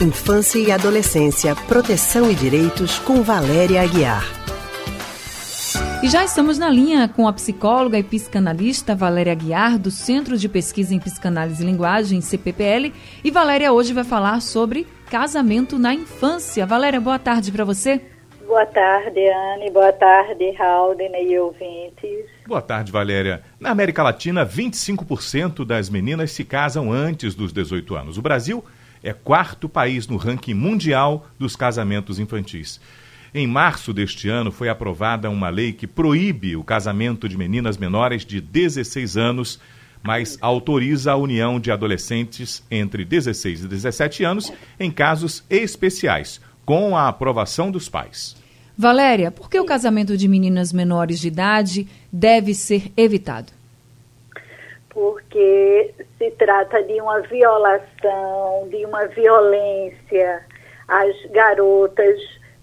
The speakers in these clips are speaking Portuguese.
Infância e Adolescência, Proteção e Direitos, com Valéria Aguiar. E já estamos na linha com a psicóloga e psicanalista Valéria Aguiar, do Centro de Pesquisa em Psicanálise e Linguagem, CPPL. E Valéria hoje vai falar sobre casamento na infância. Valéria, boa tarde para você. Boa tarde, Anne. Boa tarde, Haldane e ouvintes. Boa tarde, Valéria. Na América Latina, 25% das meninas se casam antes dos 18 anos. O Brasil é quarto país no ranking mundial dos casamentos infantis. Em março deste ano, foi aprovada uma lei que proíbe o casamento de meninas menores de 16 anos, mas autoriza a união de adolescentes entre 16 e 17 anos em casos especiais, com a aprovação dos pais. Valéria, por que o casamento de meninas menores de idade deve ser evitado? Porque se trata de uma violação, de uma violência às garotas,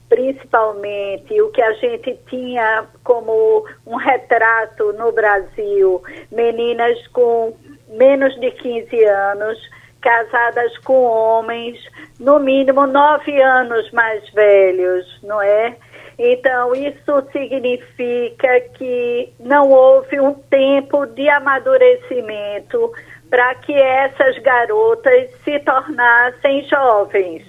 principalmente o que a gente tinha como um retrato no Brasil, meninas com menos de 15 anos, casadas com homens, no mínimo nove anos mais velhos, não é? Então, isso significa que não houve um tempo de amadurecimento para que essas garotas se tornassem jovens.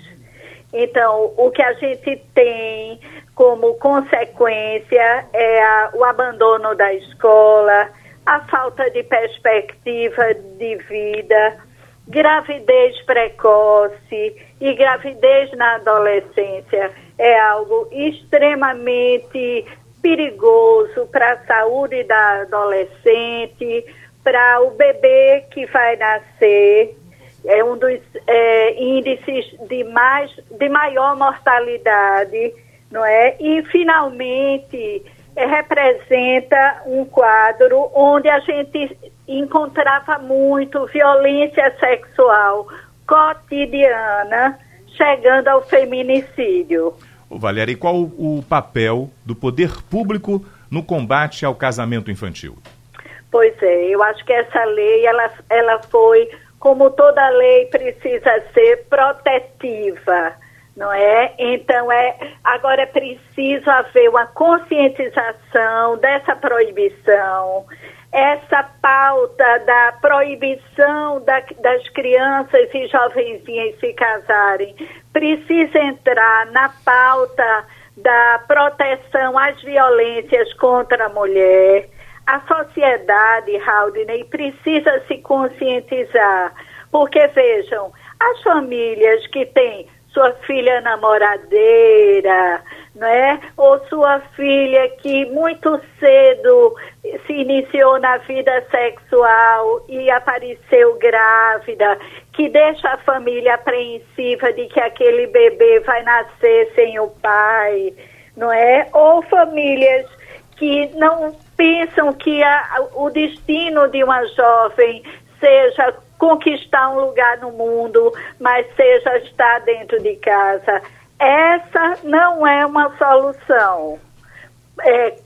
Então, o que a gente tem como consequência é a, o abandono da escola, a falta de perspectiva de vida, gravidez precoce e gravidez na adolescência é algo extremamente perigoso para a saúde da adolescente, para o bebê que vai nascer. É um dos é, índices de, mais, de maior mortalidade, não é? E, finalmente, é, representa um quadro onde a gente encontrava muito violência sexual cotidiana, chegando ao feminicídio. Ô, Valéria, e qual o papel do poder público no combate ao casamento infantil? Pois é, eu acho que essa lei, ela, ela foi, como toda lei precisa ser protetiva, não é? Então, é, agora é preciso haver uma conscientização dessa proibição, essa pauta da proibição da, das crianças e jovenzinhas se casarem precisa entrar na pauta da proteção às violências contra a mulher. A sociedade, Haldney, precisa se conscientizar, porque vejam, as famílias que têm sua filha namoradeira, né? Ou sua filha que muito cedo se iniciou na vida sexual e apareceu grávida, que deixa a família apreensiva de que aquele bebê vai nascer sem o pai, não é? Ou famílias que não pensam que a, o destino de uma jovem seja conquistar um lugar no mundo, mas seja estar dentro de casa. Essa não é uma solução. É,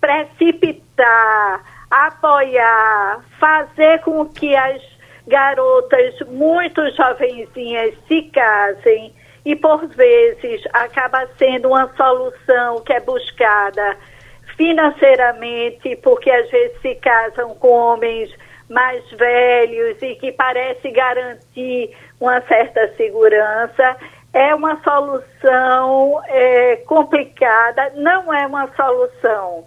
precipitar, apoiar, fazer com que as garotas muito jovenzinhas se casem e por vezes acaba sendo uma solução que é buscada financeiramente, porque às vezes se casam com homens mais velhos e que parece garantir uma certa segurança é uma solução é, complicada, não é uma solução.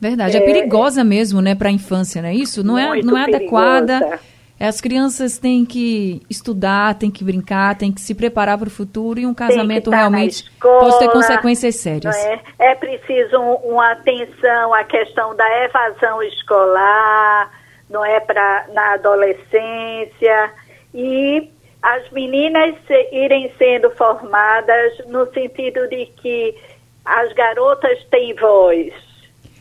Verdade, é, é perigosa mesmo, né, para a infância, não é isso? Não é, não é adequada. As crianças têm que estudar, têm que brincar, têm que se preparar para o futuro e um casamento realmente escola, pode ter consequências sérias. É? é preciso uma atenção à questão da evasão escolar, não é para na adolescência e as meninas irem sendo formadas no sentido de que as garotas têm voz.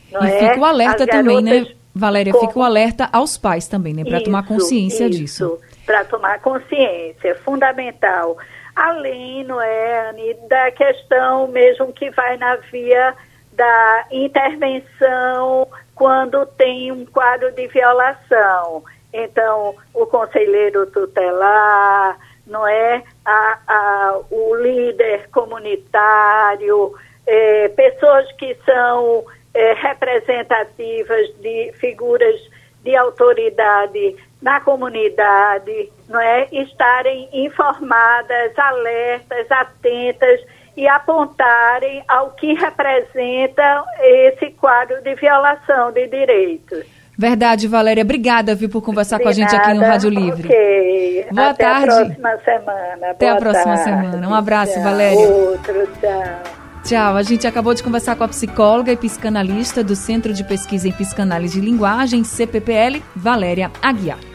e é? fica o alerta também, né, Valéria? Fica o alerta aos pais também, né? Para tomar consciência isso, disso. Para tomar consciência, fundamental. Além, não é, Anny, da questão mesmo que vai na via da intervenção quando tem um quadro de violação. Então, o conselheiro tutelar, não é? A, a, o líder comunitário, é, pessoas que são é, representativas de figuras de autoridade na comunidade, não é? Estarem informadas, alertas, atentas e apontarem ao que representa esse quadro de violação de direitos. Verdade, Valéria. Obrigada, viu, por conversar de com a gente nada. aqui no Rádio Livre. Ok. Boa Até tarde. Até a próxima semana. Até Boa a próxima tarde. semana. Um abraço, tchau. Valéria. Outro, tchau. Tchau. A gente acabou de conversar com a psicóloga e psicanalista do Centro de Pesquisa em Psicanálise e Linguagem, CPPL, Valéria Aguiar.